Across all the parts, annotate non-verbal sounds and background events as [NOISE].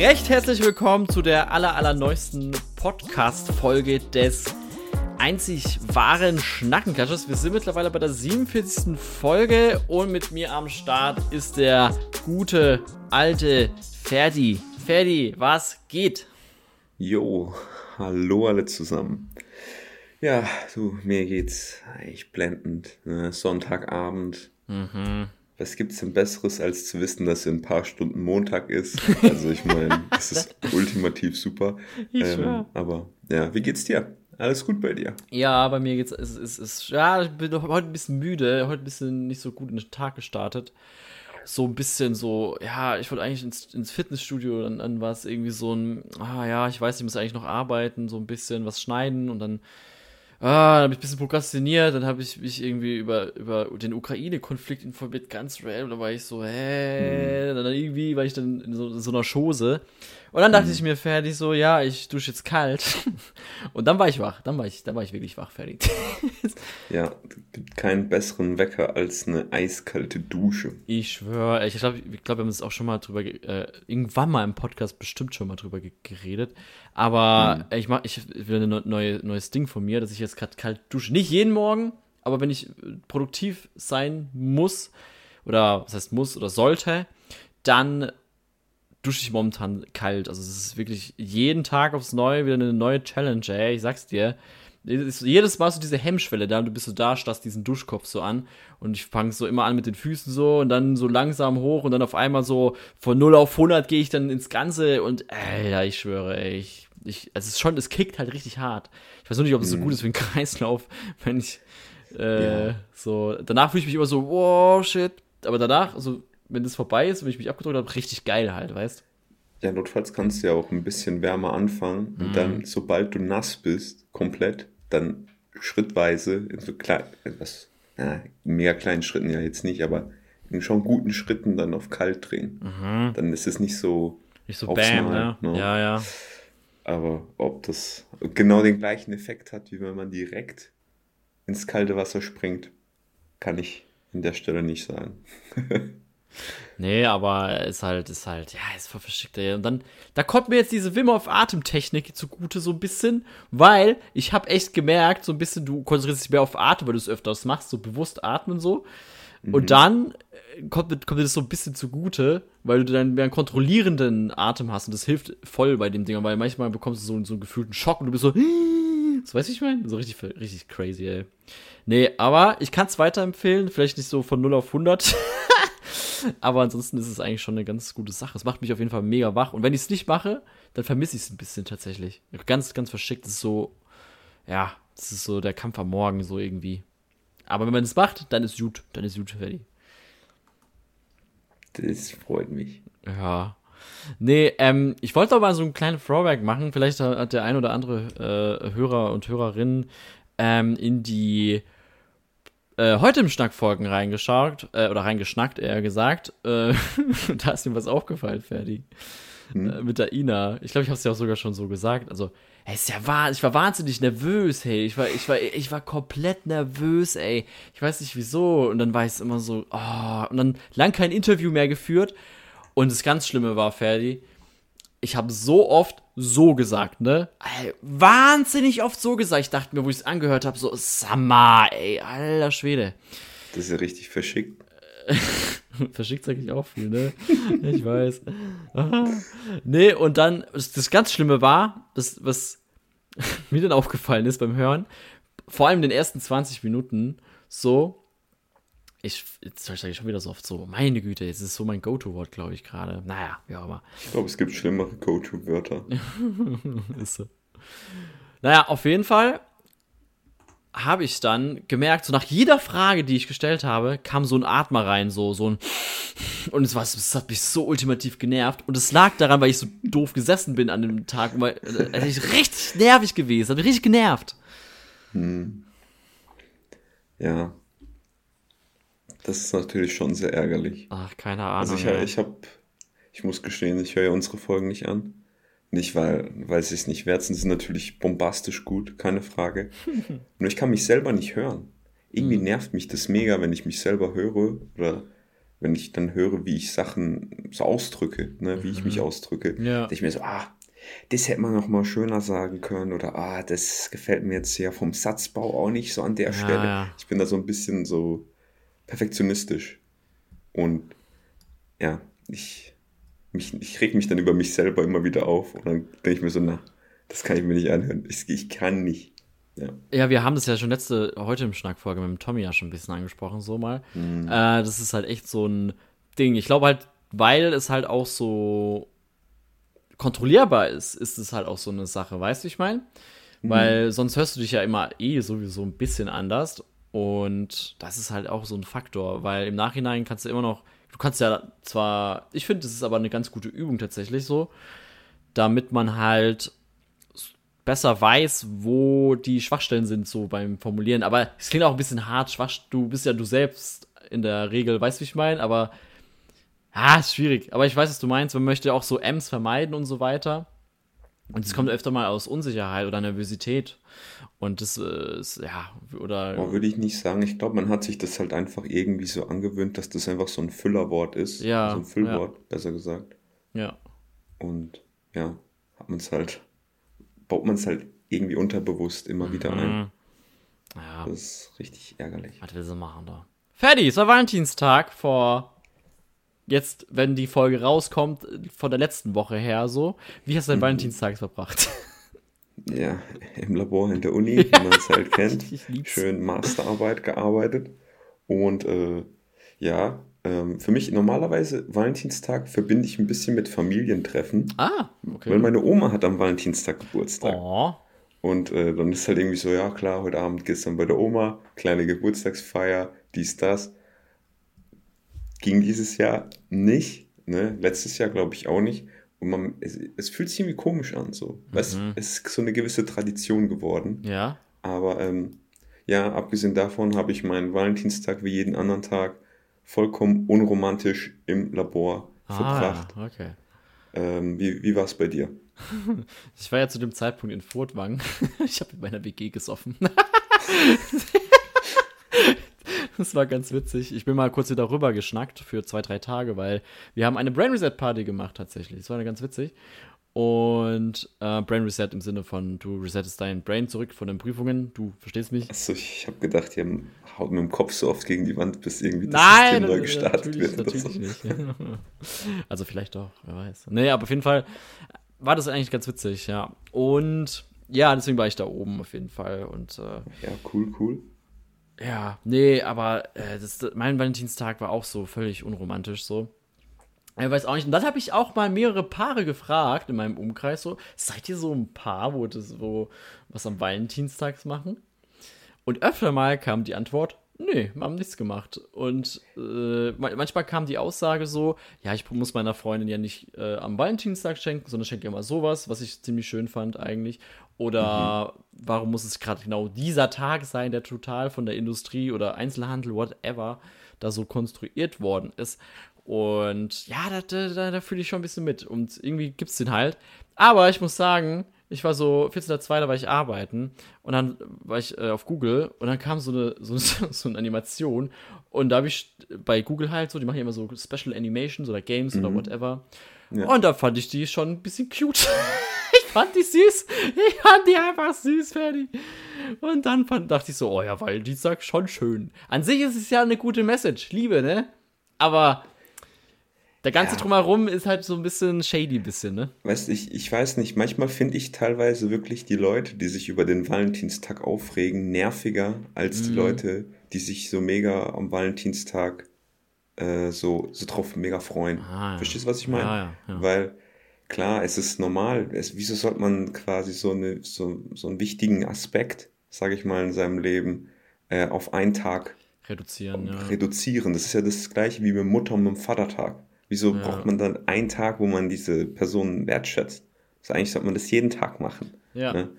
Recht herzlich willkommen zu der aller, allerneuesten Podcast-Folge des einzig wahren Schnackenklatschers. Wir sind mittlerweile bei der 47. Folge und mit mir am Start ist der gute alte Ferdi. Ferdi, was geht? Jo, hallo alle zusammen. Ja, du, mir geht's eigentlich blendend. Ne? Sonntagabend. Mhm. Was gibt's denn Besseres, als zu wissen, dass in ein paar Stunden Montag ist? [LAUGHS] Also ich meine, das ist ultimativ super. Ähm, aber ja, wie geht's dir? Alles gut bei dir? Ja, bei mir geht's, es ist, ist, ja, ich bin heute ein bisschen müde, heute ein bisschen nicht so gut in den Tag gestartet. So ein bisschen so, ja, ich wollte eigentlich ins, ins Fitnessstudio, dann, dann war es irgendwie so ein, ah ja, ich weiß, ich muss eigentlich noch arbeiten, so ein bisschen was schneiden und dann Ah, dann habe ich ein bisschen prokrastiniert, dann habe ich mich irgendwie über, über den Ukraine-Konflikt informiert, ganz random, da war ich so, hä, hm. dann irgendwie war ich dann in so, in so einer Chose und dann dachte mhm. ich mir fertig so, ja, ich dusche jetzt kalt. [LAUGHS] Und dann war ich wach. Dann war ich, dann war ich wirklich wach, fertig. [LAUGHS] ja, gibt keinen besseren Wecker als eine eiskalte Dusche. Ich schwöre, ich glaube, ich glaub, wir haben uns auch schon mal drüber, äh, irgendwann mal im Podcast bestimmt schon mal drüber geredet. Aber mhm. ich mach, ich will ein neue, neues Ding von mir, dass ich jetzt gerade kalt dusche. Nicht jeden Morgen, aber wenn ich produktiv sein muss, oder was heißt muss oder sollte, dann dusche ich momentan kalt. Also es ist wirklich jeden Tag aufs Neue wieder eine neue Challenge, ey. Ich sag's dir. Jedes Mal so diese Hemmschwelle da und du bist so da, starrst diesen Duschkopf so an und ich fange so immer an mit den Füßen so und dann so langsam hoch und dann auf einmal so von 0 auf 100 gehe ich dann ins Ganze und Alter, ich schwöre, ey, ich, ich, also es ist schon, es kickt halt richtig hart. Ich weiß nur nicht, ob es so mhm. gut ist für den [LAUGHS] Kreislauf, wenn ich äh, ja. so, danach fühle ich mich immer so, wow, shit, aber danach, also wenn das vorbei ist, wenn ich mich abgedrückt habe, richtig geil halt, weißt Ja, notfalls kannst du ja auch ein bisschen wärmer anfangen und dann, mhm. sobald du nass bist, komplett, dann schrittweise in so klein, etwas, ja, mega kleinen Schritten ja jetzt nicht, aber in schon guten Schritten dann auf kalt drehen. Mhm. Dann ist es nicht so. Nicht so bam, Mal, ne? Ja, ja. Aber ob das genau den gleichen Effekt hat, wie wenn man direkt ins kalte Wasser springt, kann ich an der Stelle nicht sagen. [LAUGHS] Nee, aber ist halt, ist halt, ja, ist voll verschickt, ey. Und dann, da kommt mir jetzt diese Wim of Atemtechnik zugute, so ein bisschen, weil ich habe echt gemerkt, so ein bisschen, du konzentrierst dich mehr auf Atem, weil du es öfters machst, so bewusst atmen so. Mhm. Und dann äh, kommt, kommt dir das so ein bisschen zugute, weil du dann mehr einen kontrollierenden Atem hast und das hilft voll bei dem Ding, weil manchmal bekommst du so, so einen gefühlten Schock und du bist so, [GASPS] so weißt du, ich meine? So richtig, richtig crazy, ey. Nee, aber ich kann es weiterempfehlen, vielleicht nicht so von 0 auf 100. [LAUGHS] Aber ansonsten ist es eigentlich schon eine ganz gute Sache. Es macht mich auf jeden Fall mega wach. Und wenn ich es nicht mache, dann vermisse ich es ein bisschen tatsächlich. Ganz, ganz verschickt. Das ist so, ja, das ist so der Kampf am Morgen, so irgendwie. Aber wenn man es macht, dann ist gut. Dann ist gut fertig. Das freut mich. Ja. Nee, ähm, ich wollte aber so einen kleinen Throwback machen. Vielleicht hat der ein oder andere äh, Hörer und Hörerin ähm, in die äh, heute im Schnackfolgen reingeschaut, äh, oder reingeschnackt, eher gesagt. Äh, [LAUGHS] da ist ihm was aufgefallen, Ferdi. Hm. Äh, mit der Ina. Ich glaube, ich habe es ja auch sogar schon so gesagt. Also, hey, ist ja wahr, ich war wahnsinnig nervös, hey. Ich war, ich war, ich war komplett nervös, ey. Ich weiß nicht wieso. Und dann war ich immer so, oh, und dann lang kein Interview mehr geführt. Und das ganz Schlimme war, Ferdi, ich habe so oft so gesagt, ne? Wahnsinnig oft so gesagt. Ich dachte mir, wo ich es angehört habe, so, Samma, ey, alter Schwede. Das ist ja richtig verschickt. [LAUGHS] verschickt sage ich auch viel, ne? ich weiß. [LAUGHS] nee, und dann, das, das ganz Schlimme war, das, was [LAUGHS] mir dann aufgefallen ist beim Hören, vor allem in den ersten 20 Minuten, so, ich, jetzt sage ich schon wieder so oft so, meine Güte, jetzt ist so mein Go-To-Wort, glaube ich, gerade. Naja, wie auch immer. Ich glaube, es gibt schlimmere Go-To-Wörter. [LAUGHS] ist so. Naja, auf jeden Fall habe ich dann gemerkt, so nach jeder Frage, die ich gestellt habe, kam so ein Atmer rein, so, so ein. [LAUGHS] Und es, war, es hat mich so ultimativ genervt. Und es lag daran, weil ich so doof gesessen bin an dem Tag. Weil, also ich richtig nervig gewesen, hat mich richtig genervt. Hm. Ja, das ist natürlich schon sehr ärgerlich. Ach, keine Ahnung. Also ich, ja. ich habe, ich muss gestehen, ich höre ja unsere Folgen nicht an. Nicht, weil, weil sie es nicht wert sind, sie sind natürlich bombastisch gut, keine Frage. [LAUGHS] Nur ich kann mich selber nicht hören. Irgendwie hm. nervt mich das mega, wenn ich mich selber höre oder wenn ich dann höre, wie ich Sachen so ausdrücke, ne, wie ich mich mhm. ausdrücke, ja. ich mir so, ah, das hätte man noch mal schöner sagen können oder ah, das gefällt mir jetzt ja vom Satzbau auch nicht so an der ja, Stelle. Ja. Ich bin da so ein bisschen so perfektionistisch und ja, ich, mich, ich reg mich dann über mich selber immer wieder auf und dann denke ich mir so, na, das kann ich mir nicht anhören. Ich, ich kann nicht. Ja. ja, wir haben das ja schon letzte, heute im Schnackfolge mit dem Tommy ja schon ein bisschen angesprochen, so mal. Mhm. Äh, das ist halt echt so ein Ding. Ich glaube halt, weil es halt auch so kontrollierbar ist, ist es halt auch so eine Sache, weißt du, ich meine? Mhm. Weil sonst hörst du dich ja immer eh sowieso ein bisschen anders. Und das ist halt auch so ein Faktor, weil im Nachhinein kannst du immer noch, du kannst ja zwar, ich finde, das ist aber eine ganz gute Übung tatsächlich so, damit man halt besser weiß, wo die Schwachstellen sind, so beim Formulieren. Aber es klingt auch ein bisschen hart, schwach. Du bist ja du selbst in der Regel, weißt du, wie ich meine? Aber, ah, ist schwierig. Aber ich weiß, was du meinst. Man möchte auch so M's vermeiden und so weiter. Und es kommt öfter mal aus Unsicherheit oder Nervosität. Und das äh, ist, ja, oder. Oh, würde ich nicht sagen. Ich glaube, man hat sich das halt einfach irgendwie so angewöhnt, dass das einfach so ein Füllerwort ist. Ja. So ein Füllwort, ja. besser gesagt. Ja. Und ja, hat man es halt baut man es halt irgendwie unterbewusst immer wieder mhm. ein. Ja. Das ist richtig ärgerlich. Was will sie machen da? Fertig, es war Valentinstag vor jetzt, wenn die Folge rauskommt, von der letzten Woche her so. Wie hast du deinen mhm. Valentinstag verbracht? Ja, im Labor in der Uni, [LAUGHS] ja. wie man es halt kennt. Schön Masterarbeit gearbeitet. Und äh, ja, ähm, für mich normalerweise Valentinstag verbinde ich ein bisschen mit Familientreffen. Ah, okay. Weil meine Oma hat am Valentinstag Geburtstag. Oh. Und äh, dann ist halt irgendwie so, ja klar, heute Abend geht es dann bei der Oma, kleine Geburtstagsfeier, dies, das. Ging dieses Jahr nicht, ne? Letztes Jahr glaube ich auch nicht. Und man, es, es, fühlt sich irgendwie komisch an, so. Mhm. Weißt, es ist so eine gewisse Tradition geworden. Ja. Aber ähm, ja, abgesehen davon habe ich meinen Valentinstag wie jeden anderen Tag vollkommen unromantisch im Labor ah, verbracht. Okay. Ähm, wie wie war es bei dir? [LAUGHS] Ich war ja zu dem Zeitpunkt in Furtwang. [LAUGHS] Ich habe in meiner WG gesoffen. [LAUGHS] [LAUGHS] Das war ganz witzig. Ich bin mal kurz wieder rüber geschnackt für zwei, drei Tage, weil wir haben eine Brain Reset Party gemacht tatsächlich. Das war ganz witzig. Und äh, Brain Reset im Sinne von, du resettest dein Brain zurück von den Prüfungen. Du verstehst mich? Achso, ich habe gedacht, ihr haut mit dem Kopf so oft gegen die Wand, bis irgendwie das Nein, System neu gestartet natürlich, wird. Natürlich so. nicht. [LAUGHS] also vielleicht doch, wer weiß. Nee, aber auf jeden Fall war das eigentlich ganz witzig, ja. Und ja, deswegen war ich da oben auf jeden Fall. Und, äh, ja, cool, cool. Ja, nee, aber äh, das, mein Valentinstag war auch so völlig unromantisch so. Ich weiß auch nicht. Und dann habe ich auch mal mehrere Paare gefragt in meinem Umkreis so, seid ihr so ein Paar, wo das, wo was am Valentinstags machen? Und öfter mal kam die Antwort, nee, wir haben nichts gemacht. Und äh, manchmal kam die Aussage so, ja, ich muss meiner Freundin ja nicht äh, am Valentinstag schenken, sondern schenke ihr mal sowas, was ich ziemlich schön fand eigentlich. Oder mhm. warum muss es gerade genau dieser Tag sein, der total von der Industrie oder Einzelhandel, whatever, da so konstruiert worden ist. Und ja, da, da, da fühle ich schon ein bisschen mit. Und irgendwie gibt es den halt. Aber ich muss sagen, ich war so 14.02. da war ich arbeiten und dann war ich äh, auf Google und dann kam so eine, so, [LAUGHS] so eine Animation und da habe ich bei Google halt so, die machen ja immer so Special Animations oder Games mhm. oder whatever. Ja. Und da fand ich die schon ein bisschen cute. [LAUGHS] fand die süß. Ich fand die einfach süß, fertig. Und dann fand, dachte ich so, oh ja, weil die sagt schon schön. An sich ist es ja eine gute Message, Liebe, ne? Aber der ganze ja. Drumherum ist halt so ein bisschen shady, bisschen, ne? Weißt du, ich, ich weiß nicht, manchmal finde ich teilweise wirklich die Leute, die sich über den Valentinstag aufregen, nerviger als mhm. die Leute, die sich so mega am Valentinstag äh, so, so drauf mega freuen. Ah, Verstehst du, was ich meine? Ja, ja, Weil, klar, es ist normal. Es, wieso sollte man quasi so, eine, so, so einen wichtigen Aspekt, sage ich mal, in seinem Leben äh, auf einen Tag reduzieren, reduzieren? Das ist ja das gleiche wie mit Mutter- und mit dem Vatertag. Wieso ja. braucht man dann einen Tag, wo man diese Person wertschätzt? Also eigentlich sollte man das jeden Tag machen. Ja. Ne?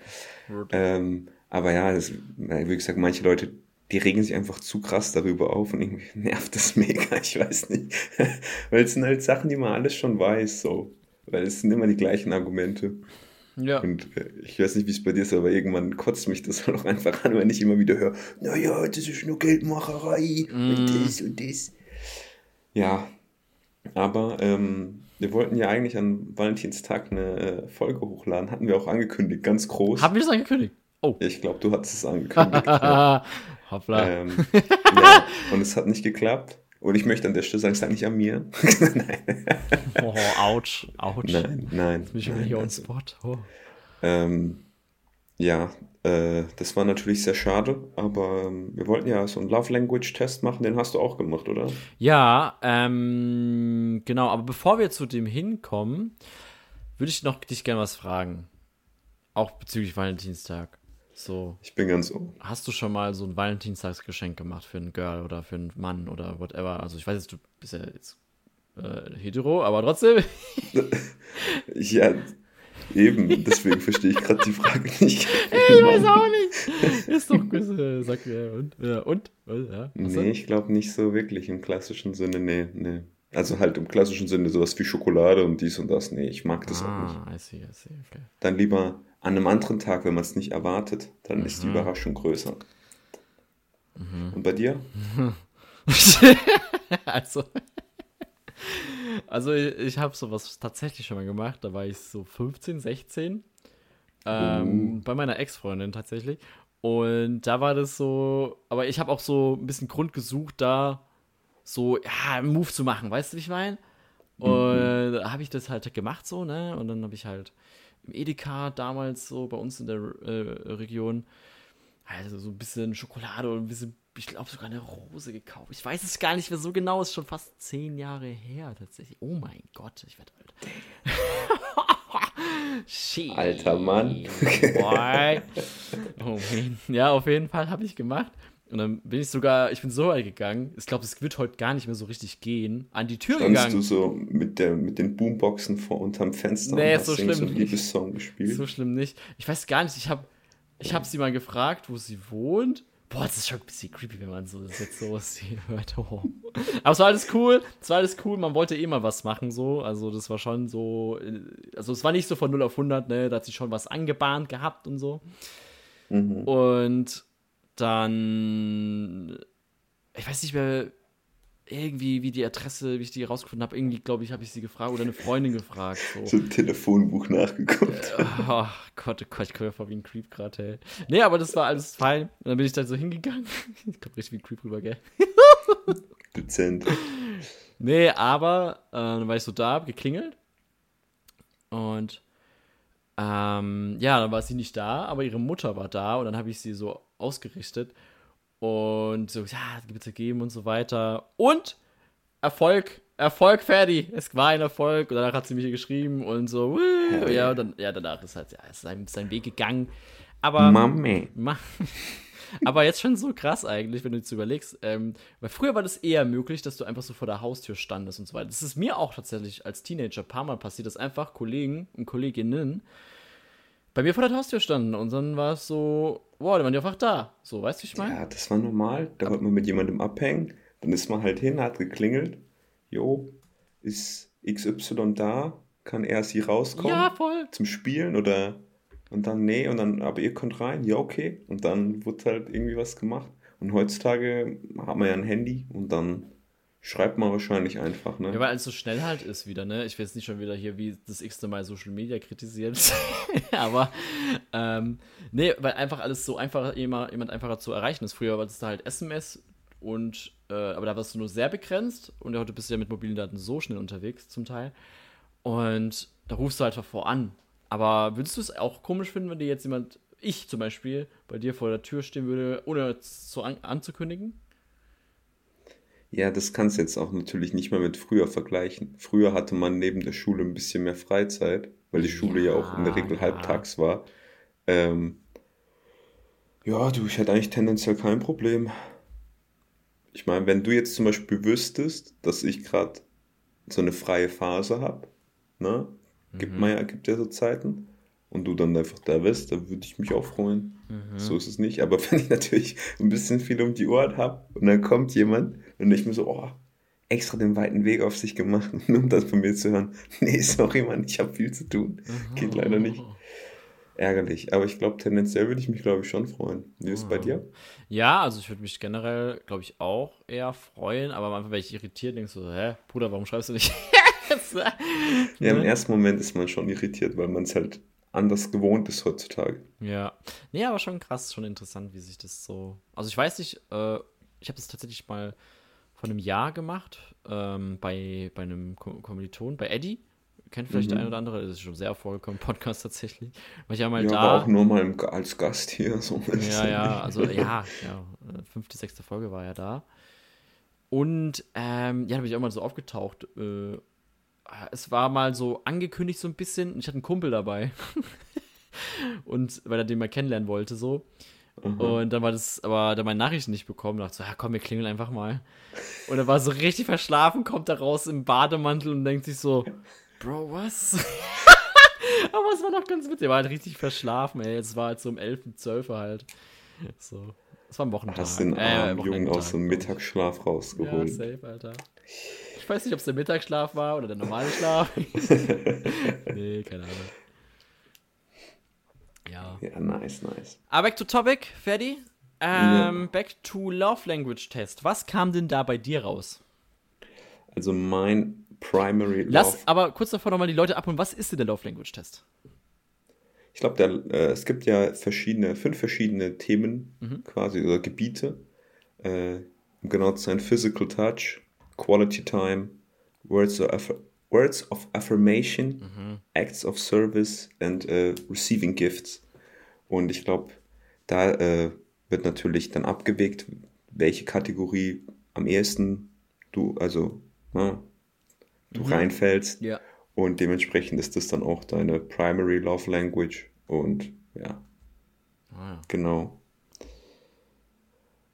Ähm, aber ja, das, wie gesagt, manche Leute, die regen sich einfach zu krass darüber auf und irgendwie [LAUGHS] nervt das mega, ich weiß nicht. [LAUGHS] Weil es sind halt Sachen, die man alles schon weiß, so. Weil es sind immer die gleichen Argumente. Ja. Und äh, ich weiß nicht, wie es bei dir ist, aber irgendwann kotzt mich das [LAUGHS] auch einfach an, wenn ich immer wieder höre, naja, das ist nur Geldmacherei mm. und das und das. Ja, aber ähm, wir wollten ja eigentlich an Valentinstag eine äh, Folge hochladen. Hatten wir auch angekündigt, ganz groß. Haben wir das angekündigt? Oh. Ich glaube, du hattest es angekündigt. [LAUGHS] Hoppla. Ähm, ja, und es hat nicht geklappt. Und ich möchte an der Stelle sagen, es lag nicht an mir. [LAUGHS] nein. Oh, ouch, ouch. Nein, nein. Jetzt bin ich nein, hier on spot. Oh. Ähm, ja, äh, das war natürlich sehr schade, aber ähm, wir wollten ja so einen Love Language Test machen, den hast du auch gemacht, oder? Ja, ähm, genau, aber bevor wir zu dem hinkommen, würde ich noch dich gerne was fragen. Auch bezüglich Valentinstag. So. Ich bin ganz so. Hast du schon mal so ein Valentinstagsgeschenk gemacht für ein Girl oder für einen Mann oder whatever? Also ich weiß jetzt, du bist ja jetzt äh, hetero, aber trotzdem. [LAUGHS] ja, eben. Deswegen verstehe ich gerade die Frage nicht. [LAUGHS] ich weiß auch nicht. Ist doch gut. Äh, sag ja, und? Ja, und? Ja, nee, ich glaube nicht so wirklich im klassischen Sinne. Nee, nee. Also halt im klassischen Sinne sowas wie Schokolade und dies und das. Nee, ich mag das ah, auch nicht. I see, I see, okay. Dann lieber an einem anderen Tag, wenn man es nicht erwartet, dann mhm. ist die mhm. Überraschung größer. Mhm. Und bei dir? [LAUGHS] also, also ich, ich habe sowas tatsächlich schon mal gemacht. Da war ich so 15, 16. Ähm, uh. Bei meiner Ex-Freundin tatsächlich. Und da war das so, aber ich habe auch so ein bisschen Grund gesucht, da so, ja, einen Move zu machen, weißt du, wie ich meine? Und mhm. habe ich das halt gemacht so, ne? Und dann habe ich halt im Edeka damals so bei uns in der äh, Region also so ein bisschen Schokolade und ein bisschen, ich glaube sogar eine Rose gekauft. Ich weiß es gar nicht mehr so genau, ist schon fast zehn Jahre her tatsächlich. Oh mein Gott, ich werde alt. [LAUGHS] Alter Mann. Oh. Ja, auf jeden Fall habe ich gemacht. Und dann bin ich sogar, ich bin so weit gegangen, ich glaube, es wird heute gar nicht mehr so richtig gehen, an die Tür Standst gegangen. du so mit, der, mit den Boomboxen vor unterm Fenster nee, und hast so schlimm so einen Liebessong gespielt? So schlimm nicht. Ich weiß gar nicht, ich habe ich hab sie mal gefragt, wo sie wohnt. Boah, das ist schon ein bisschen creepy, wenn man so das jetzt so [LAUGHS] hört. Oh. Aber es war alles cool, es war alles cool, man wollte eh mal was machen, so. Also, das war schon so, also, es war nicht so von 0 auf 100, ne, da hat sie schon was angebahnt gehabt und so. Mhm. Und dann, ich weiß nicht mehr, irgendwie, wie die Adresse, wie ich die rausgefunden habe, irgendwie, glaube ich, habe ich sie gefragt oder eine Freundin gefragt. So, so ein Telefonbuch nachgeguckt. Äh, oh Gott, oh Gott, ich komme ja wie ein Creep gerade, hey. Nee, aber das war alles fein. Und dann bin ich da so hingegangen. [LAUGHS] Ich komme richtig wie ein Creep rüber, gell? Dezent. Nee, aber äh, dann war ich so da, hab geklingelt. Und ähm, ja, dann war sie nicht da, aber ihre Mutter war da und dann habe ich sie so ausgerichtet und so, ja, bitte geben und so weiter. Und Erfolg, Erfolg, fertig. Es war ein Erfolg. Und danach hat sie mich geschrieben und so, ja, ja, dann, ja, danach ist halt, ja, ist sein, sein Weg gegangen. Aber. Mami. Ma [LAUGHS] aber jetzt schon so krass eigentlich, wenn du jetzt überlegst. Ähm, weil früher war das eher möglich, dass du einfach so vor der Haustür standest und so weiter. Das ist mir auch tatsächlich als Teenager ein paar Mal passiert, dass einfach Kollegen und Kolleginnen bei mir vor der Haustür standen und dann war es so, boah, die waren ja einfach da. So, weißt du, ich meine? Ja, das war normal. Da wollte man mit jemandem abhängen. Dann ist man halt hin, hat geklingelt. Jo, ist XY da? Kann er sie rauskommen? Ja, voll. Zum Spielen oder. Und dann, nee, und dann, aber ihr könnt rein? Ja, okay. Und dann wird halt irgendwie was gemacht. Und heutzutage hat man ja ein Handy und dann Schreibt man wahrscheinlich einfach, ne? Ja, weil es so schnell halt ist wieder, ne? Ich will jetzt nicht schon wieder hier wie das x-te Mal Social Media kritisieren. [LAUGHS] Aber, ähm, nee, weil einfach alles so einfach, jemand, jemand einfacher zu erreichen ist. Früher war das da halt SMS und, äh, aber da warst du nur sehr begrenzt und heute bist du ja mit mobilen Daten so schnell unterwegs zum Teil. Und da rufst du halt vor an. Aber würdest du es auch komisch finden, wenn dir jetzt jemand, ich zum Beispiel, bei dir vor der Tür stehen würde, ohne zu an anzukündigen? Ja, das kannst du jetzt auch natürlich nicht mehr mit früher vergleichen. Früher hatte man neben der Schule ein bisschen mehr Freizeit, weil die Schule ja, ja auch in der Regel ja. halbtags war. Ähm, ja, du, ich hätte eigentlich tendenziell kein Problem. Ich meine, wenn du jetzt zum Beispiel wüsstest, dass ich gerade so eine freie Phase habe, ne? Gibt, mhm. man ja, gibt ja so Zeiten und du dann einfach da bist, dann würde ich mich auch freuen. Mhm. So ist es nicht. Aber [LAUGHS] wenn ich natürlich ein bisschen viel um die Ohren habe und dann kommt jemand und ich mir so, oh, extra den weiten Weg auf sich gemacht, [LAUGHS] um das von mir zu hören. [LAUGHS] Nee, sorry, Mann, ich habe viel zu tun. Mhm. Geht leider nicht. ärgerlich. Aber ich glaube, tendenziell würde ich mich, glaube ich, schon freuen. Wie ist es bei dir? Ja, also ich würde mich generell, glaube ich, auch eher freuen, aber einfach, wenn ich irritiert denke, so, hä, Bruder, warum schreibst du nicht? ja, im ersten Moment ist man schon irritiert, weil man es halt anders gewohnt ist heutzutage. Ja. Nee, aber schon krass, schon interessant, wie sich das so. Also ich weiß nicht, äh, ich habe das tatsächlich mal vor einem Jahr gemacht, ähm, bei, bei einem Kommiliton, bei Eddie. Kennt vielleicht mhm. der ein oder andere, das ist schon sehr erfolgreich Podcast tatsächlich. Weil ich ja mal ja, da. Aber auch nur mal als Gast hier. So ja, ja, also ja, ja, fünfte, sechste Folge war ja da. Und ähm, ja, da bin ich auch mal so aufgetaucht. Äh, es war mal so angekündigt so ein bisschen. Ich hatte einen Kumpel dabei. [LAUGHS] und weil er den mal kennenlernen wollte so. Mhm. Und dann war das, aber da meine Nachrichten nicht bekommen, dachte so, ja komm, wir klingeln einfach mal. Und er war so richtig verschlafen, kommt da raus im Bademantel und denkt sich so, Bro, was? [LAUGHS] aber es war noch ganz witzig, er war halt richtig verschlafen, ey. Es war halt so um 11, 12 halt. So. Es war ein Wochentag. Hast den armen äh, Jungen aus dem Mittagsschlaf rausgeholt. Ja, safe, Alter. Ich weiß nicht, ob es der Mittagsschlaf war oder der normale Schlaf. [LAUGHS] nee, keine Ahnung. Ja. Ja, nice, nice. Aber back to topic, Ferdi. Ähm, ja. Back to Love Language Test. Was kam denn da bei dir raus? Also mein Primary Love. Lass aber kurz davor nochmal die Leute abholen. Was ist denn der Love Language Test? Ich glaube, äh, es gibt ja verschiedene, fünf verschiedene Themen mhm. quasi oder Gebiete. Äh, um genau zu sein, Physical Touch, Quality Time, Words of, words of Affirmation, mhm. Acts of Service and uh, Receiving Gifts. Und ich glaube, da äh, wird natürlich dann abgewegt, welche Kategorie am ehesten du, also, na, ne, du mhm. reinfällst. Ja. Und dementsprechend ist das dann auch deine Primary Love Language. Und ja. Ah, ja. Genau.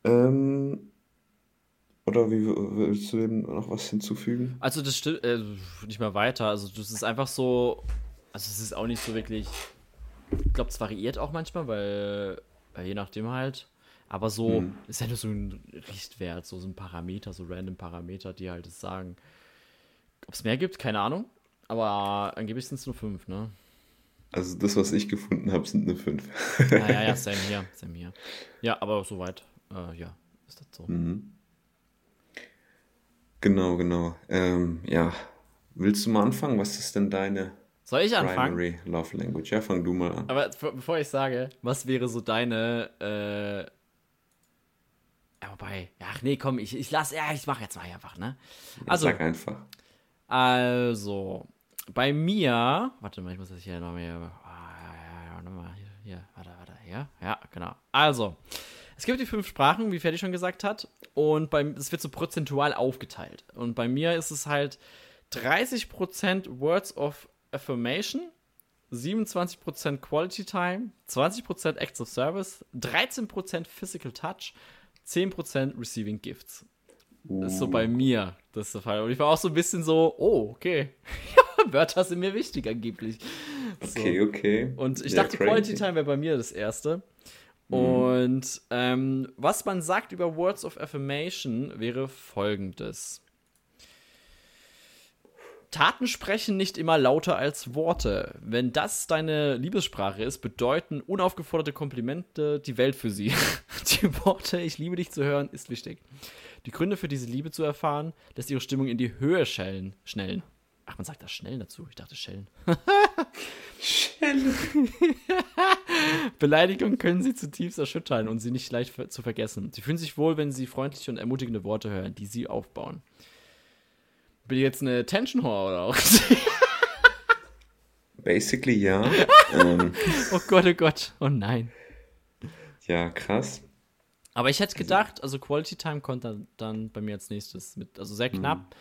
Ähm, oder wie willst du dem noch was hinzufügen? Also das stimmt äh, nicht mehr weiter. Also das ist einfach so. Also es ist auch nicht so wirklich. Ich glaube, es variiert auch manchmal, weil, weil je nachdem halt. Aber so hm. ist ja nur so ein Richtwert, so, so ein Parameter, so random Parameter, die halt das sagen. Ob es mehr gibt, keine Ahnung. Aber angeblich sind es nur fünf, ne? Also das, was ich gefunden habe, sind nur fünf. ja, ja, ja, [LAUGHS] same hier, same hier. Ja, aber soweit, äh, ja, ist das so. Mhm. Genau, genau. Ähm, ja, willst du mal anfangen? Was ist denn deine Soll ich anfangen? Primary Love Language? Ja, fang du mal an. Aber bevor ich sage, was wäre so deine äh, ja, wobei, ach nee, komm, ich, ich lass, ja, ich mach jetzt mal einfach, ne? Also, sag einfach. Also, bei mir, warte mal, ich muss das hier nochmal ah, nochmal hier, hier, warte, warte, hier, ja, genau. Also, es gibt die fünf Sprachen, wie Ferdi schon gesagt hat, und es wird so prozentual aufgeteilt. Und bei mir ist es halt 30% Words of Affirmation, 27% Quality Time, 20% Acts of Service, 13% Physical Touch, 10% Receiving Gifts. Das ist so bei mir das ist der Fall. Und ich war auch so ein bisschen so, oh, okay. [LAUGHS] Wörter sind mir wichtig angeblich. So. Okay, okay. Und ich ja, dachte, crazy. Quality Time wäre bei mir das erste. Mhm. Und ähm, was man sagt über Words of Affirmation wäre folgendes. Taten sprechen nicht immer lauter als Worte. Wenn das deine Liebessprache ist, bedeuten unaufgeforderte Komplimente die Welt für sie. [LAUGHS] Die Worte, ich liebe dich zu hören, ist wichtig. Die Gründe für diese Liebe zu erfahren, lässt ihre Stimmung in die Höhe schnellen. Ach, man sagt das schnell dazu. Ich dachte schellen. Schellen. [LAUGHS] Beleidigungen können sie zutiefst erschüttern und sie nicht leicht zu vergessen. Sie fühlen sich wohl, wenn sie freundliche und ermutigende Worte hören, die sie aufbauen. Bin ich jetzt eine Tension Whore oder auch? [LAUGHS] Basically ja. ähm. [LAUGHS] Oh Gott, oh Gott, oh nein. Ja, krass. Aber ich hätte gedacht, also Quality Time kommt dann, dann bei mir als nächstes mit, also sehr knapp. Mhm.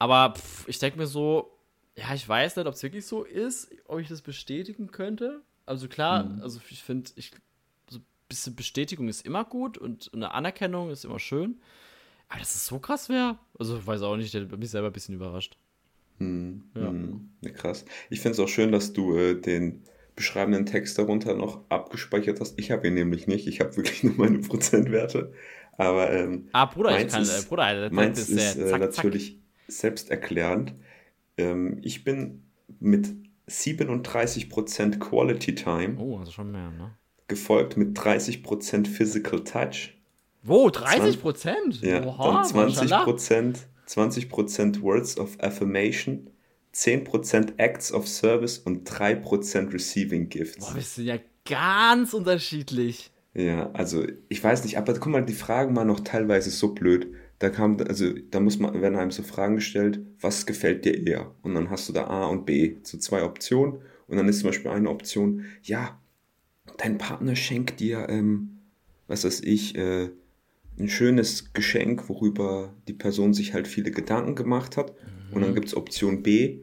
Aber pff, ich denke mir so, ja, ich weiß nicht, ob es wirklich so ist, ob ich das bestätigen könnte. Also klar, mhm. also ich finde, ich, so ein bisschen Bestätigung ist immer gut und eine Anerkennung ist immer schön. Aber dass es so krass wäre, also ich weiß auch nicht, ich bin mich selber ein bisschen überrascht. Mhm. Ja. Mhm. ja. krass. Ich finde es auch schön, dass du äh, den beschreibenden Text darunter noch abgespeichert hast. Ich habe ihn nämlich nicht. Ich habe [LAUGHS] wirklich nur meine Prozentwerte. Aber ähm, ah, Bruder, ich kann, ist, äh, Bruder, das meins ist, ist äh, zack, natürlich zack. Selbsterklärend. Ähm, ich bin mit 37% Quality Time. Oh, also schon mehr, ne? Gefolgt mit 30% Physical Touch. Wo, 30 Prozent? Ja, Oha, dann 20%, 20% Words of Affirmation, 10% Acts of Service und 3% Receiving Gifts. Boah, wir sind ja ganz unterschiedlich. Ja, also ich weiß nicht, aber guck mal, die Fragen waren noch teilweise so blöd. Da kam, also da muss man, werden einem so Fragen gestellt, was gefällt dir eher? Und dann hast du da A und B, so zwei Optionen. Und dann ist zum Beispiel eine Option, ja, dein Partner schenkt dir, ähm, was weiß ich, äh, ein schönes Geschenk, worüber die Person sich halt viele Gedanken gemacht hat. Mhm. Und dann gibt es Option B,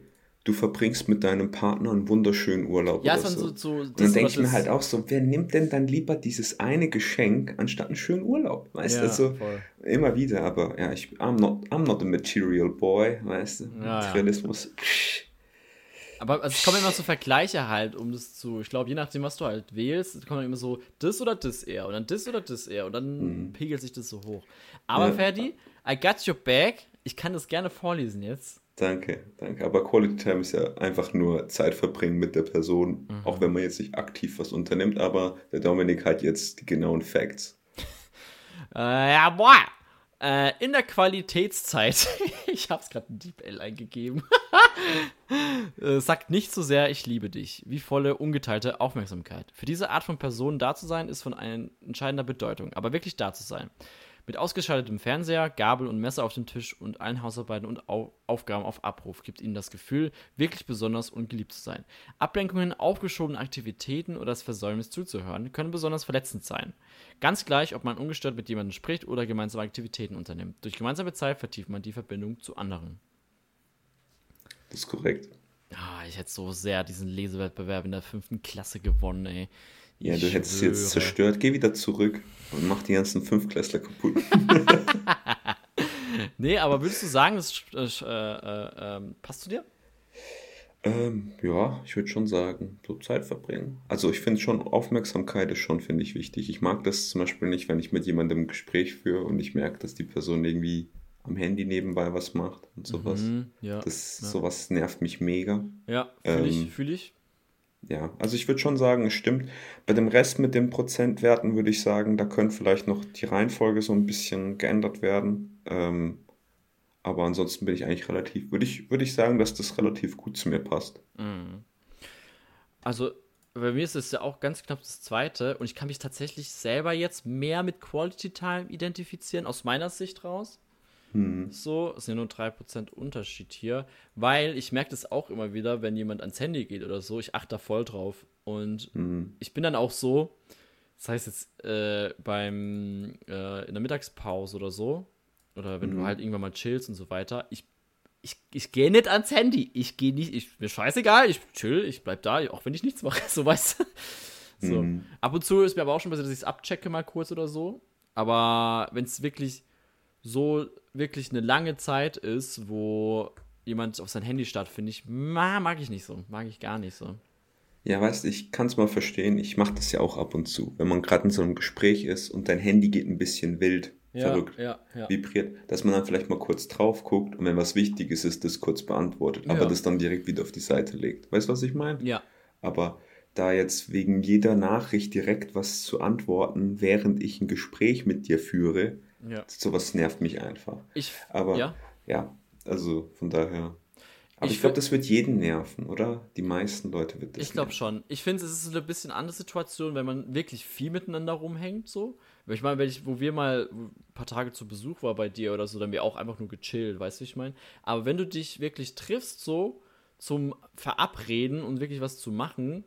du verbringst mit deinem Partner einen wunderschönen Urlaub. Ja, oder so. so, so und dann denke ich mir halt auch so, wer nimmt denn dann lieber dieses eine Geschenk anstatt einen schönen Urlaub? Weißt du, ja, also voll. immer wieder, aber ja, ich, I'm not, I'm not a material boy, weißt du, ja, Materialismus. Ja. Aber also es kommen immer so Vergleiche halt, um das zu, ich glaube, je nachdem, was du halt wählst, kommt dann immer so das oder das eher und dann das oder das eher und dann mhm. pegelt sich das so hoch. Aber ja. Ferdi, I got your back. Ich kann das gerne vorlesen jetzt. Danke, danke. Aber Quality Time ist ja einfach nur Zeit verbringen mit der Person, mhm. auch wenn man jetzt nicht aktiv was unternimmt, aber der Dominik hat jetzt die genauen Facts. [LAUGHS] äh, ja, boah. Äh, in der Qualitätszeit, [LAUGHS] ich habe es gerade in Deep L eingegeben, [LAUGHS] äh, sagt nicht so sehr, ich liebe dich, wie volle, ungeteilte Aufmerksamkeit. Für diese Art von Person da zu sein, ist von entscheidender Bedeutung, aber wirklich da zu sein. Mit ausgeschaltetem Fernseher, Gabel und Messer auf dem Tisch und allen Hausarbeiten und Au Aufgaben auf Abruf gibt ihnen das Gefühl, wirklich besonders und geliebt zu sein. Ablenkungen, aufgeschobene Aktivitäten oder das Versäumnis zuzuhören können besonders verletzend sein. Ganz gleich, ob man ungestört mit jemandem spricht oder gemeinsame Aktivitäten unternimmt. Durch gemeinsame Zeit vertieft man die Verbindung zu anderen. Das ist korrekt. Ah, ich hätte so sehr diesen Lesewettbewerb in der fünften Klasse gewonnen, ey. Ja, du hättest es jetzt zerstört. Geh wieder zurück und mach die ganzen Fünfklässler kaputt. [LAUGHS] nee, aber würdest du sagen, das äh, äh, äh, passt zu dir? Ähm, ja, ich würde schon sagen, so Zeit verbringen. Also ich finde schon, Aufmerksamkeit ist schon, finde ich, wichtig. Ich mag das zum Beispiel nicht, wenn ich mit jemandem ein Gespräch führe und ich merke, dass die Person irgendwie am Handy nebenbei was macht und sowas. Mhm, ja, das, ja. Sowas nervt mich mega. Ja, fühle ähm, ich, fühl ich ja, also ich würde schon sagen, es stimmt. Bei dem Rest mit den Prozentwerten würde ich sagen, da könnte vielleicht noch die Reihenfolge so ein bisschen geändert werden. Ähm, aber ansonsten bin ich eigentlich relativ, würde ich, würde ich sagen, dass das relativ gut zu mir passt. Mhm. Also bei mir ist es ja auch ganz knapp das zweite und ich kann mich tatsächlich selber jetzt mehr mit Quality Time identifizieren, aus meiner Sicht raus. Mhm. So, es sind ja nur 3% Unterschied hier, weil ich merke das auch immer wieder, wenn jemand ans Handy geht oder so, ich achte da voll drauf. Und mhm. ich bin dann auch so, das heißt jetzt äh, beim, äh, in der Mittagspause oder so, oder wenn mhm. du halt irgendwann mal chillst und so weiter, ich ich, ich gehe nicht ans Handy. Ich gehe nicht, ich, mir scheißegal, ich chill, ich bleib da, auch wenn ich nichts mache, [LAUGHS] so weißt du. So. Mhm. Ab und zu ist mir aber auch schon besser, dass ich es abchecke mal kurz oder so. Aber wenn es wirklich so wirklich eine lange Zeit ist, wo jemand auf sein Handy starrt, finde ich, mag ich nicht so. Mag ich gar nicht so. Ja, weißt du, ich kann es mal verstehen. Ich mache das ja auch ab und zu. Wenn man gerade in so einem Gespräch ist und dein Handy geht ein bisschen wild, ja, verrückt, ja, ja. vibriert, dass man dann vielleicht mal kurz drauf guckt und wenn was Wichtiges ist, das kurz beantwortet, aber das dann direkt wieder auf die Seite legt. Weißt du, was ich meine? Ja. Aber da jetzt wegen jeder Nachricht direkt was zu antworten, während ich ein Gespräch mit dir führe, ja. Sowas nervt mich einfach. Ich, Aber ja, ja also von daher. Aber ich, ich glaube, das wird jeden nerven, oder? Die meisten Leute wird das Ich glaube schon. Ich finde, es ist eine bisschen andere Situation, wenn man wirklich viel miteinander rumhängt, so. Ich meine, wenn ich, wo wir mal ein paar Tage zu Besuch war bei dir oder so, dann wir auch einfach nur gechillt, weißt du, wie ich meine? Aber wenn du dich wirklich triffst, so zum Verabreden und wirklich was zu machen,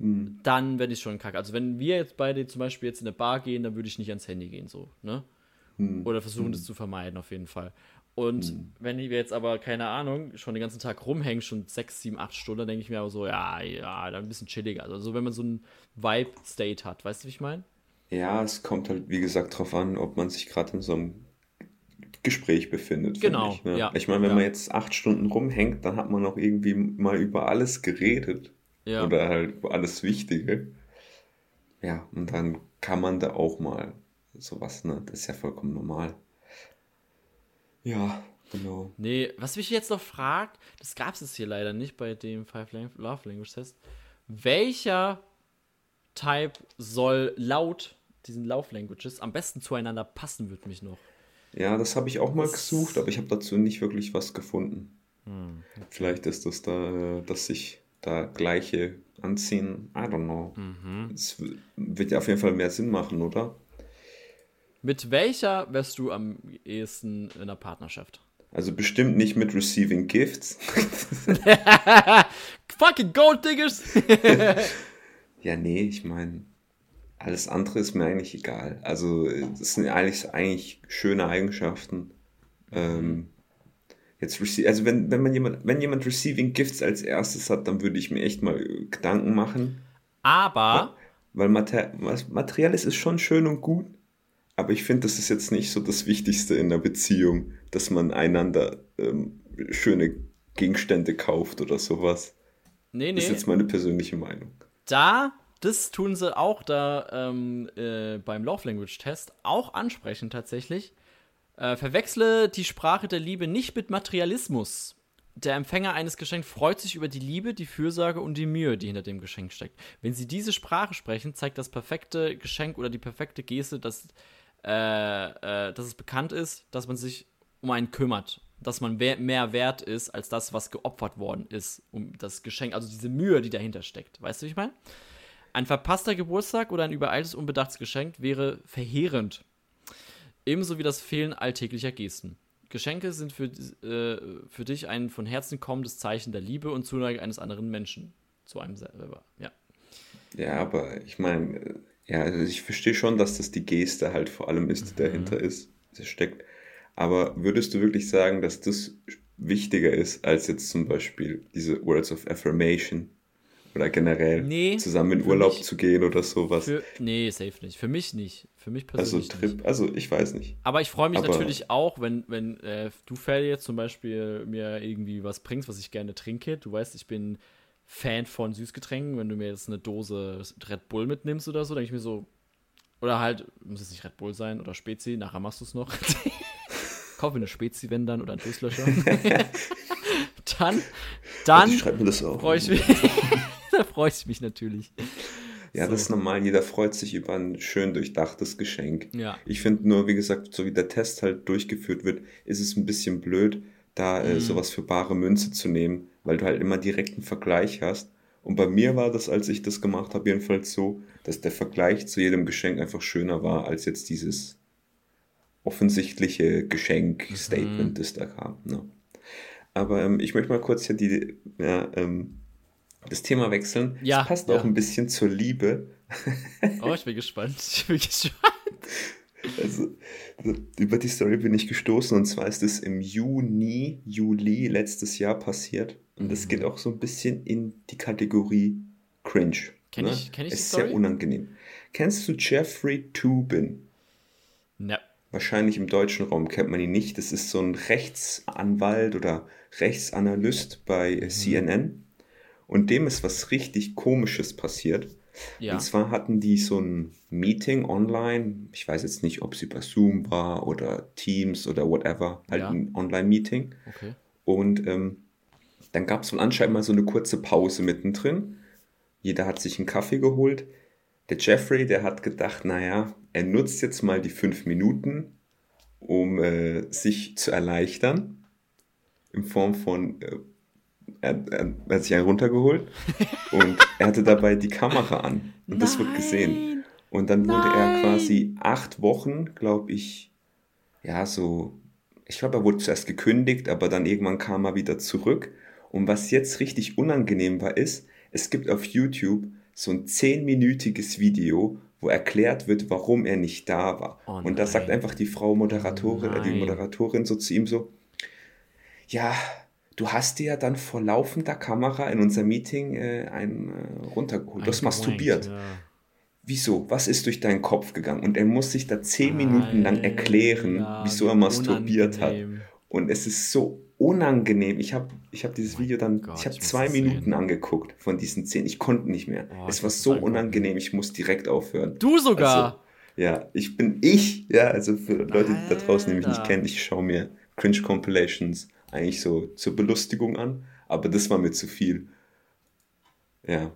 hm. dann werde ich schon kacke. Also wenn wir jetzt beide zum Beispiel jetzt in eine Bar gehen, dann würde ich nicht ans Handy gehen, so, ne? Hm. Oder versuchen, hm. das zu vermeiden, auf jeden Fall. Und hm. wenn wir jetzt aber, keine Ahnung, schon den ganzen Tag rumhängen, schon sechs, sieben, acht Stunden, dann denke ich mir aber so, ja, ja, dann ein bisschen chilliger. Also wenn man so einen Vibe-State hat, weißt du, wie ich meine? Ja, es kommt halt, wie gesagt, darauf an, ob man sich gerade in so einem Gespräch befindet. Genau. Ich, ne? ja. ich meine, wenn ja. man jetzt acht Stunden rumhängt, dann hat man auch irgendwie mal über alles geredet. Ja. Oder halt über alles Wichtige. Ja, und dann kann man da auch mal sowas, ne? Das ist ja vollkommen normal. Ja. Genau. Nee, was mich jetzt noch fragt, das gab es hier leider nicht bei dem Five Love Language Test. Welcher Type soll laut diesen Love Languages am besten zueinander passen, wird mich noch. Ja, das habe ich auch mal das gesucht, aber ich habe dazu nicht wirklich was gefunden. Hm. Vielleicht ist das da, dass sich da gleiche anziehen. I don't know. Mhm. Es wird ja auf jeden Fall mehr Sinn machen, oder? Mit welcher wärst du am ehesten in einer Partnerschaft? Also bestimmt nicht mit Receiving Gifts. [LAUGHS] Fucking Gold Diggers! [LAUGHS] ja, nee, ich meine, alles andere ist mir eigentlich egal. Also, das sind eigentlich, eigentlich schöne Eigenschaften. Ähm, jetzt also wenn, wenn man jemand, wenn jemand Receiving Gifts als erstes hat, dann würde ich mir echt mal Gedanken machen. Aber. Weil, weil Mater Materielles ist schon schön und gut, aber ich finde, das ist jetzt nicht so das Wichtigste in der Beziehung, dass man einander ähm, schöne Gegenstände kauft oder sowas. Nee, nee. Das ist jetzt meine persönliche Meinung. Da, das tun sie auch da ähm, äh, beim Love Language Test auch ansprechen tatsächlich. Äh, verwechsle die Sprache der Liebe nicht mit Materialismus. Der Empfänger eines Geschenks freut sich über die Liebe, die Fürsorge und die Mühe, die hinter dem Geschenk steckt. Wenn Sie diese Sprache sprechen, zeigt das perfekte Geschenk oder die perfekte Geste, dass äh, äh, dass es bekannt ist, dass man sich um einen kümmert, dass man mehr wert ist als das, was geopfert worden ist, um das Geschenk, also diese Mühe, die dahinter steckt. Weißt du, wie ich meine? Ein verpasster Geburtstag oder ein übereiltes, unbedachtes Geschenk wäre verheerend. Ebenso wie das Fehlen alltäglicher Gesten. Geschenke sind für, äh, für dich ein von Herzen kommendes Zeichen der Liebe und Zuneigung eines anderen Menschen zu einem selber. Ja. Ja, aber ich meine, ja, also ich verstehe schon, dass das die Geste halt vor allem ist, die mhm. dahinter ist, das steckt. Aber würdest du wirklich sagen, dass das wichtiger ist, als jetzt zum Beispiel diese Words of Affirmation? Oder generell nee, zusammen in Urlaub mich, zu gehen oder sowas? Für, nee, safe nicht. Für mich nicht. Für mich persönlich. Also Trip, nicht. also ich weiß nicht. Aber ich freue mich Aber, natürlich auch, wenn, wenn äh, du Fell jetzt zum Beispiel mir irgendwie was bringst, was ich gerne trinke. Du weißt, ich bin Fan von Süßgetränken. Wenn du mir jetzt eine Dose Red Bull mitnimmst oder so, denke ich mir so, oder halt, muss es nicht Red Bull sein oder Spezi, nachher machst du es noch. [LAUGHS] Kauf mir eine Spezi, wenn dann, oder einen Durstlöscher. [LAUGHS] dann, dann freue ich mich. [LAUGHS] da freue ich mich natürlich. Ja, so. das ist normal. Jeder freut sich über ein schön durchdachtes Geschenk. Ja. Ich finde nur, wie gesagt, so wie der Test halt durchgeführt wird, ist es ein bisschen blöd, da äh, mhm. sowas für bare Münze zu nehmen, weil du halt immer direkten Vergleich hast. Und bei mir war das, als ich das gemacht habe, jedenfalls so, dass der Vergleich zu jedem Geschenk einfach schöner war, als jetzt dieses offensichtliche Geschenk-Statement, mhm. das da kam. Ne? Aber ähm, ich möchte mal kurz hier die, ja, ähm, das Thema wechseln. Ja, das passt ja. auch ein bisschen zur Liebe. [LAUGHS] Oh, ich bin gespannt. Ich bin gespannt. Also, also, über die Story bin ich gestoßen und zwar ist es im Juni, Juli letztes Jahr passiert. Und das geht auch so ein bisschen in die Kategorie Cringe. Kenn ne? ich, kenn ich Ist sehr unangenehm. Kennst du Jeffrey Tubin? Ne. Wahrscheinlich im deutschen Raum kennt man ihn nicht. Das ist so ein Rechtsanwalt oder Rechtsanalyst bei mhm. CNN. Und dem ist was richtig Komisches passiert. Ja. Und zwar hatten die so ein Meeting online. Ich weiß jetzt nicht, ob es über Zoom war oder Teams oder whatever. Halt ja. ein Online-Meeting. Okay. Und ähm, dann gab es von anscheinend mal so eine kurze Pause mittendrin. Jeder hat sich einen Kaffee geholt. Der Jeffrey, der hat gedacht, naja, er nutzt jetzt mal die fünf Minuten, um äh, sich zu erleichtern. In Form von äh, er, er, er, hat sich einen runtergeholt [LAUGHS] und er hatte dabei die Kamera an. Und Nein. das wird gesehen. Und dann wurde Nein. er quasi acht Wochen, glaube ich, ja, so, ich glaube, er wurde zuerst gekündigt, aber dann irgendwann kam er wieder zurück. Und was jetzt richtig unangenehm war, ist, es gibt auf YouTube so ein zehnminütiges Video, wo erklärt wird, warum er nicht da war. Oh und da sagt einfach die Frau Moderatorin, oh die Moderatorin so zu ihm so, ja, du hast dir ja dann vor laufender Kamera in unser Meeting äh, einen äh, runtergeholt. Du hast masturbiert. Ja. Wieso? Was ist durch deinen Kopf gegangen? Und er muss sich da zehn Minuten lang erklären, ja, wieso er masturbiert unangenehm. hat. Und es ist so unangenehm. Ich habe ich hab dieses Video dann, Gott, ich habe zwei Minuten sehen. angeguckt von diesen zehn. Ich konnte nicht mehr. Oh, es war so unangenehm, ich muss direkt aufhören. Du sogar? Also, ja, ich bin ich. Ja, also für Leute, die da draußen, die mich nicht kennen, ich schaue mir Cringe-Compilations eigentlich so zur Belustigung an, aber das war mir zu viel. Ja.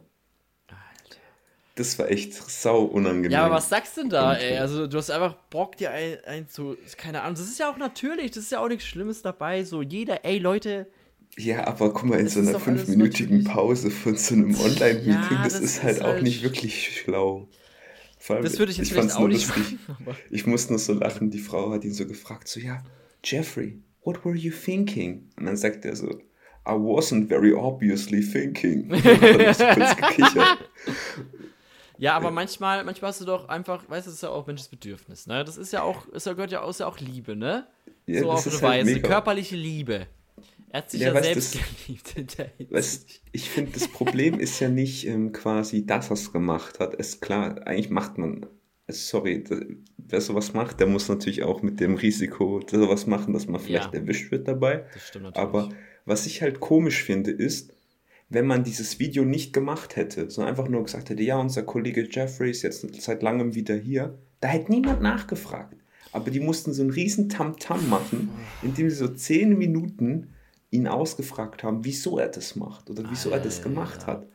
Das war echt sau unangenehm. Ja, aber was sagst du denn da, ey? Also, du hast einfach Bock, dir ein, ein zu. Keine Ahnung, das ist ja auch natürlich, das ist ja auch nichts Schlimmes dabei. So, jeder, ey, Leute. Ja, aber guck mal, in so einer fünfminütigen Pause von so einem Online-Meeting, ja, das, das, ist halt auch halt nicht wirklich schlau. Vor allem, das würde ich jetzt ich vielleicht auch nicht lustig. machen. [LAUGHS] Ich musste nur so lachen, die Frau hat ihn so gefragt, so, ja, Jeffrey, what were you thinking? Und dann sagt er so, I wasn't very obviously thinking. [LAUGHS] ja, aber manchmal, manchmal hast du doch einfach, weißt du, das ist ja auch Menschenbedürfnis, ne? Das ist ja auch, es gehört ja auch, ist ja auch Liebe, ne? Ja, so auf eine halt Weise, körperliche Liebe. Er hat sich ja, ja selbst das, geliebt weißt, Ich finde, das Problem ist ja nicht ähm, quasi, dass er es gemacht hat. Ist klar, eigentlich macht man, sorry, wer sowas macht, der muss natürlich auch mit dem Risiko sowas machen, dass man vielleicht ja. erwischt wird dabei. Das stimmt natürlich. Aber was ich halt komisch finde, ist, wenn man dieses Video nicht gemacht hätte, sondern einfach nur gesagt hätte, ja, unser Kollege Jeffrey ist jetzt seit langem wieder hier, da hätte niemand nachgefragt. Aber die mussten so einen riesen Tamtam -Tam machen, indem sie so zehn Minuten ihn ausgefragt haben, wieso er das macht oder wieso ah, er das gemacht ja. hat.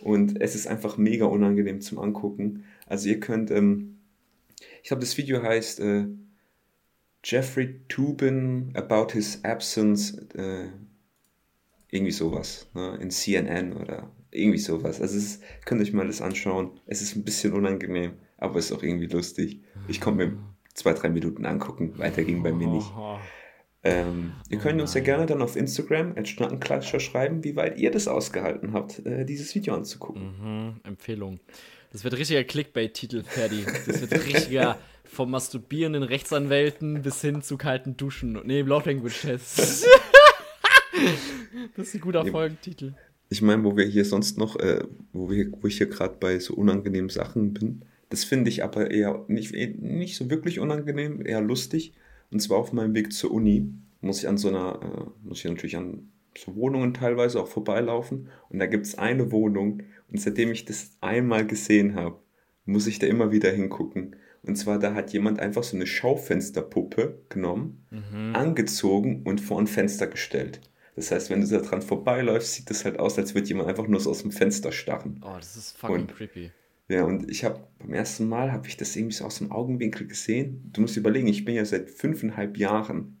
Und es ist einfach mega unangenehm zum Angucken. Also ihr könnt, ähm, ich glaube, das Video heißt äh, Jeffrey Tubin about his absence, äh, irgendwie sowas, ne, in CNN oder irgendwie sowas. Also es ist, könnt euch mal das anschauen. Es ist ein bisschen unangenehm, aber es ist auch irgendwie lustig. Ich konnte mir zwei, drei Minuten angucken. Weiter ging bei mir nicht. Ähm, ihr könnt oh uns ja gerne dann auf Instagram als Schnackenklatscher schreiben, wie weit ihr das ausgehalten habt, äh, dieses Video anzugucken. Mhm, Empfehlung. Das wird richtiger Clickbait-Titel, Ferdi. Das wird richtiger [LAUGHS] vom masturbierenden Rechtsanwälten bis hin zu kalten Duschen. Nee, Love Language Tests. Das ist ein guter Folgentitel. Ich meine, wo wir hier sonst noch, äh, wo, wir, wo ich hier gerade bei so unangenehmen Sachen bin, das finde ich aber eher nicht, nicht so wirklich unangenehm, eher lustig. Und zwar auf meinem Weg zur Uni muss ich an so einer, äh, muss ich natürlich an so Wohnungen teilweise auch vorbeilaufen. Und da gibt es eine Wohnung. Und seitdem ich das einmal gesehen habe, muss ich da immer wieder hingucken. Und zwar, da hat jemand einfach so eine Schaufensterpuppe genommen, mhm. angezogen und vor ein Fenster gestellt. Das heißt, wenn du da dran vorbeiläufst, sieht das halt aus, als würde jemand einfach nur so aus dem Fenster starren. Oh, das ist fucking und, creepy. Ja, und ich habe beim ersten Mal habe ich das irgendwie so aus dem Augenwinkel gesehen. Du musst überlegen, ich bin ja seit fünfeinhalb Jahren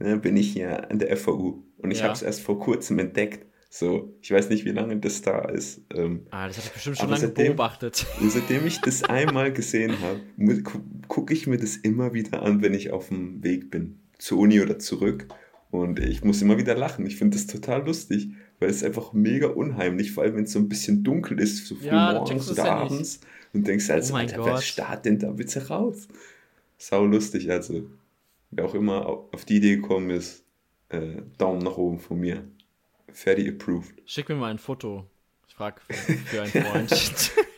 ne, bin ich hier an der FAU und ich ja. habe es erst vor kurzem entdeckt. So, ich weiß nicht, wie lange das da ist. Ähm, ah, das habe ich bestimmt schon lange seitdem, beobachtet. Seitdem ich das einmal gesehen habe, gucke ich mir das immer wieder an, wenn ich auf dem Weg bin, zur Uni oder zurück. Und ich muss immer wieder lachen. Ich finde das total lustig, weil es einfach mega unheimlich, vor allem wenn es so ein bisschen dunkel ist, so früh ja, morgens oder ja abends. Nicht. Und denkst also, oh Alter, Gott. wer startet denn da bitte raus? Sau lustig, also. Wer auch immer auf die Idee gekommen ist, äh, Daumen nach oben von mir. Fertig approved. Schick mir mal ein Foto. Ich frage für, für einen Freund. [LAUGHS] [LAUGHS]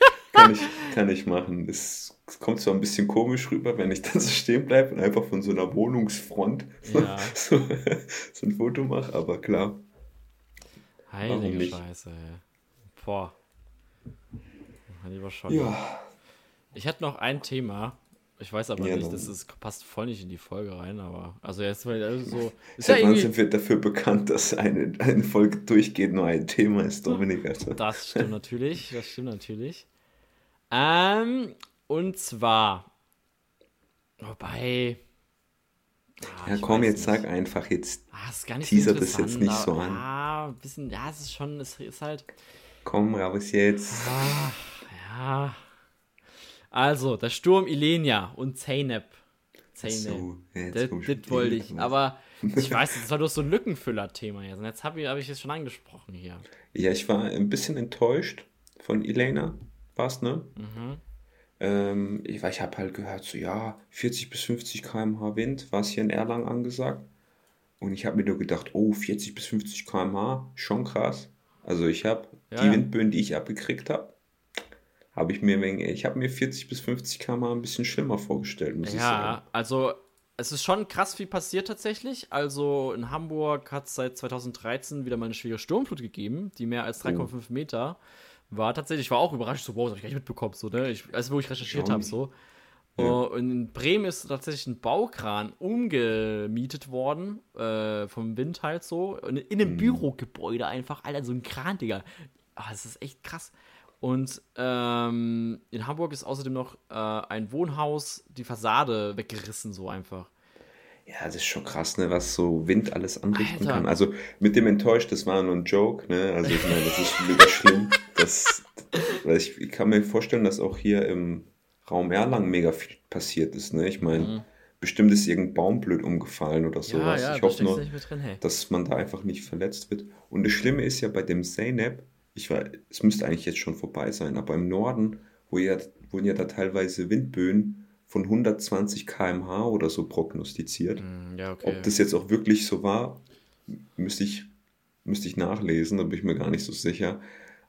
kann, ich, kann ich machen. Es, kommt zwar ein bisschen komisch rüber, wenn ich dann so stehen bleibe und einfach von so einer Wohnungsfront ja. [LAUGHS] so, so, ein Foto mache, aber klar. Heilige Scheiße, ey. Boah. Lieber schon. Ja. Ich hätte noch ein Thema. Ich weiß aber ja, nicht, das ist, passt voll nicht in die Folge rein, aber also jetzt also so. Ist ja irgendwie... sind wir dafür bekannt, dass eine, eine Folge durchgehend nur ein Thema ist, Dominik. Also. Das stimmt natürlich, das stimmt natürlich. Ähm, und zwar. Wobei. Ah, ja, komm, jetzt nicht. sag einfach, jetzt ah, ist gar nicht teaser das jetzt nicht so an. Ja, ein bisschen, ja, es ist schon, es ist halt. Komm, raus jetzt. Ah, ja. Also, der Sturm Ilenia und Zeynep. Zeynep. So, das, das wollte ich. Aber [LAUGHS] ich weiß, das war doch so ein Lückenfüller-Thema jetzt. Und jetzt habe ich, hab ich es schon angesprochen hier. Ja, ich war ein bisschen enttäuscht von Elena. Was, ne? Mhm. Ähm, ich ich habe halt gehört, so ja, 40 bis 50 km/h Wind, war es hier in Erlangen angesagt. Und ich habe mir nur gedacht, oh, 40 bis 50 km/h, schon krass. Also ich habe ja, die ja. Windböen, die ich abgekriegt habe, habe ich mir, ich habe mir 40 bis 50 km ein bisschen schlimmer vorgestellt, muss ja, ich sagen. Ja, also es ist schon krass viel passiert tatsächlich. Also in Hamburg hat es seit 2013 wieder mal eine schwere Sturmflut gegeben, die mehr als 3,5 oh. Meter war. Tatsächlich, ich war auch überrascht, so, wow, das habe ich gar nicht mitbekommen, so, ne? Ich, also, wo ich recherchiert habe, so. Ja. Und in Bremen ist tatsächlich ein Baukran umgemietet worden, äh, vom Wind halt so, in, in einem mhm. Bürogebäude einfach, Alter, so ein Kran, Digga. Ah, das ist echt krass. Und ähm, in Hamburg ist außerdem noch äh, ein Wohnhaus, die Fassade weggerissen, so einfach. Ja, das ist schon krass, ne, was so Wind alles anrichten Alter. kann. Also mit dem enttäuscht, das war nur ein Joke, ne? Also ich meine, das ist mega schlimm. Das, ich, ich kann mir vorstellen, dass auch hier im Raum Erlangen mega viel passiert ist, ne? Ich meine, mhm. bestimmt ist irgendein Baum blöd umgefallen oder sowas. Ja, ja, ich hoffe nur, drin, hey. dass man da einfach nicht verletzt wird. Und das Schlimme ist ja bei dem Zeynep, ich war, es müsste eigentlich jetzt schon vorbei sein, aber im Norden, wo ja, wurden ja da teilweise Windböen von 120 km/h oder so prognostiziert. Mm, ja, okay. Ob das jetzt auch wirklich so war, müsste ich, müsste ich nachlesen, da bin ich mir gar nicht so sicher.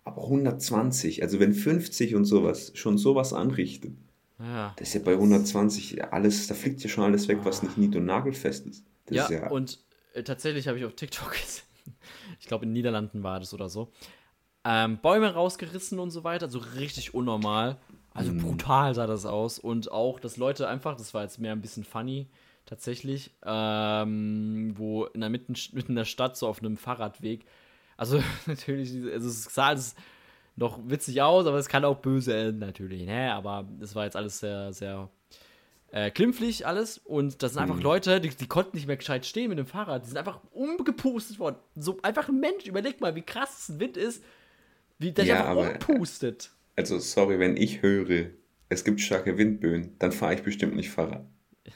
Aber 120, also wenn 50 und sowas schon sowas anrichtet, ja. das ist ja bei 120 alles, da fliegt ja schon alles weg, was nicht nied- und nagelfest ist. Das ja, ist ja, und äh, tatsächlich habe ich auf TikTok [LAUGHS] gesehen, ich glaube in den Niederlanden war das oder so, ähm, Bäume rausgerissen und so weiter, so richtig unnormal. Also mhm. brutal sah das aus. Und auch, dass Leute einfach, das war jetzt mehr ein bisschen funny, tatsächlich, ähm, wo in der mitten, [LAUGHS] mitten der Stadt, so auf einem Fahrradweg, also [LAUGHS] natürlich, also es sah alles noch witzig aus, aber es kann auch böse enden, natürlich, ne? Aber das war jetzt alles sehr, sehr äh, klimpflich alles. Und das sind einfach mhm. Leute, die, die konnten nicht mehr gescheit stehen mit dem Fahrrad. Die sind einfach umgepustet worden. So einfach ein Mensch, überleg mal, wie krass das Wind ist wie der ja, einfach umpustet. Also, sorry, wenn ich höre, es gibt starke Windböen, dann fahre ich bestimmt nicht Fahrrad.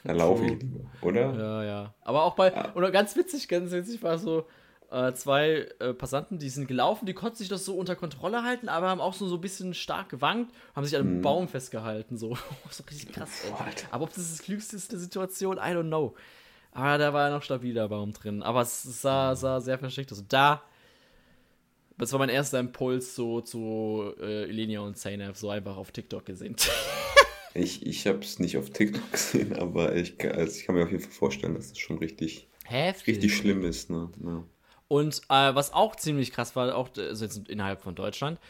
Dann laufe ich lieber, oder? Ja, ja. Aber auch bei, ja. oder ganz witzig, ganz witzig war so, äh, zwei äh, Passanten, die sind gelaufen, die konnten sich das so unter Kontrolle halten, aber haben auch so, so ein bisschen stark gewankt, haben sich an einem mhm. Baum festgehalten, so. [LAUGHS] so richtig krass, ey. Aber ob das das Klügste ist der Situation, I don't know. Aber da war ja noch stabiler Baum drin. Aber es sah, sah sehr verschickt aus. Da das war mein erster Impuls so zu äh, Elenia und Zainab, so einfach auf TikTok gesehen. [LAUGHS] ich ich habe es nicht auf TikTok gesehen, aber ich, also ich kann mir auf jeden Fall vorstellen, dass es das schon richtig, Heftig. richtig schlimm ist. Ne? Ja. Und äh, was auch ziemlich krass war, auch also jetzt innerhalb von Deutschland,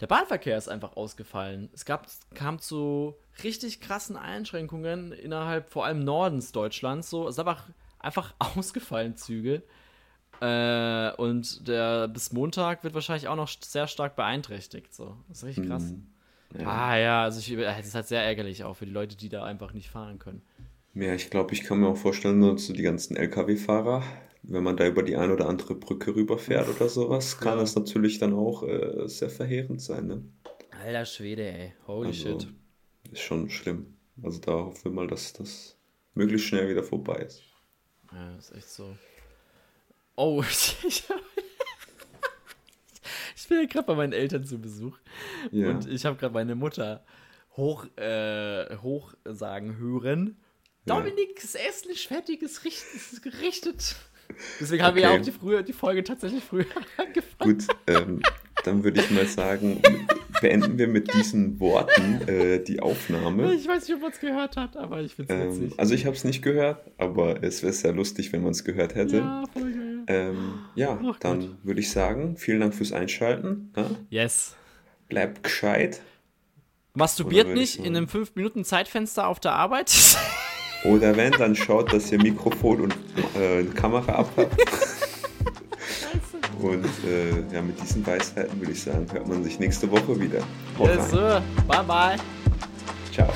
der Bahnverkehr ist einfach ausgefallen. Es gab, kam zu richtig krassen Einschränkungen innerhalb vor allem Nordens Deutschlands. So, es ist einfach, einfach [LAUGHS] ausgefallen, Züge. Äh, und der bis Montag wird wahrscheinlich auch noch sehr stark beeinträchtigt. So. Das ist richtig krass. Mhm. Ja. Ah ja, also ich, das ist halt sehr ärgerlich auch für die Leute, die da einfach nicht fahren können. Ja, ich glaube, ich kann mir auch vorstellen, so die ganzen Lkw-Fahrer, wenn man da über die eine oder andere Brücke rüberfährt oder sowas, kann ja. das natürlich dann auch äh, sehr verheerend sein. Ne? Alter Schwede, ey. Holy also, shit. Ist schon schlimm. Also da hoffen wir mal, dass das möglichst schnell wieder vorbei ist. Ja, ist echt so. Oh, [LAUGHS] ich, ich bin ja gerade bei meinen Eltern zu Besuch. Ja. Und ich habe gerade meine Mutter hoch, äh, hoch sagen hören. Ja. Dominiks Essen ist fertig, ist, ist gerichtet. Deswegen haben okay. wir ja auch die, früher, die Folge tatsächlich früher [LAUGHS] angefangen. Gut, ähm, dann würde ich mal sagen, beenden wir mit diesen Worten äh, die Aufnahme. Ich weiß nicht, ob man es gehört hat, aber ich finde es ähm, witzig. Also ich habe es nicht gehört, aber es wäre sehr lustig, wenn man es gehört hätte. Ja, voll geil. Ähm, ja, Ach, dann würde ich sagen, vielen Dank fürs Einschalten. Ja? Yes. Bleibt gescheit. Masturbiert nicht in einem 5-Minuten-Zeitfenster auf der Arbeit. [LAUGHS] Oder wenn, dann schaut, dass ihr Mikrofon und äh, Kamera abhabt. und äh, ja, mit diesen Weisheiten würde ich sagen, hört man sich nächste Woche wieder. Yes, Bye bye. Ciao.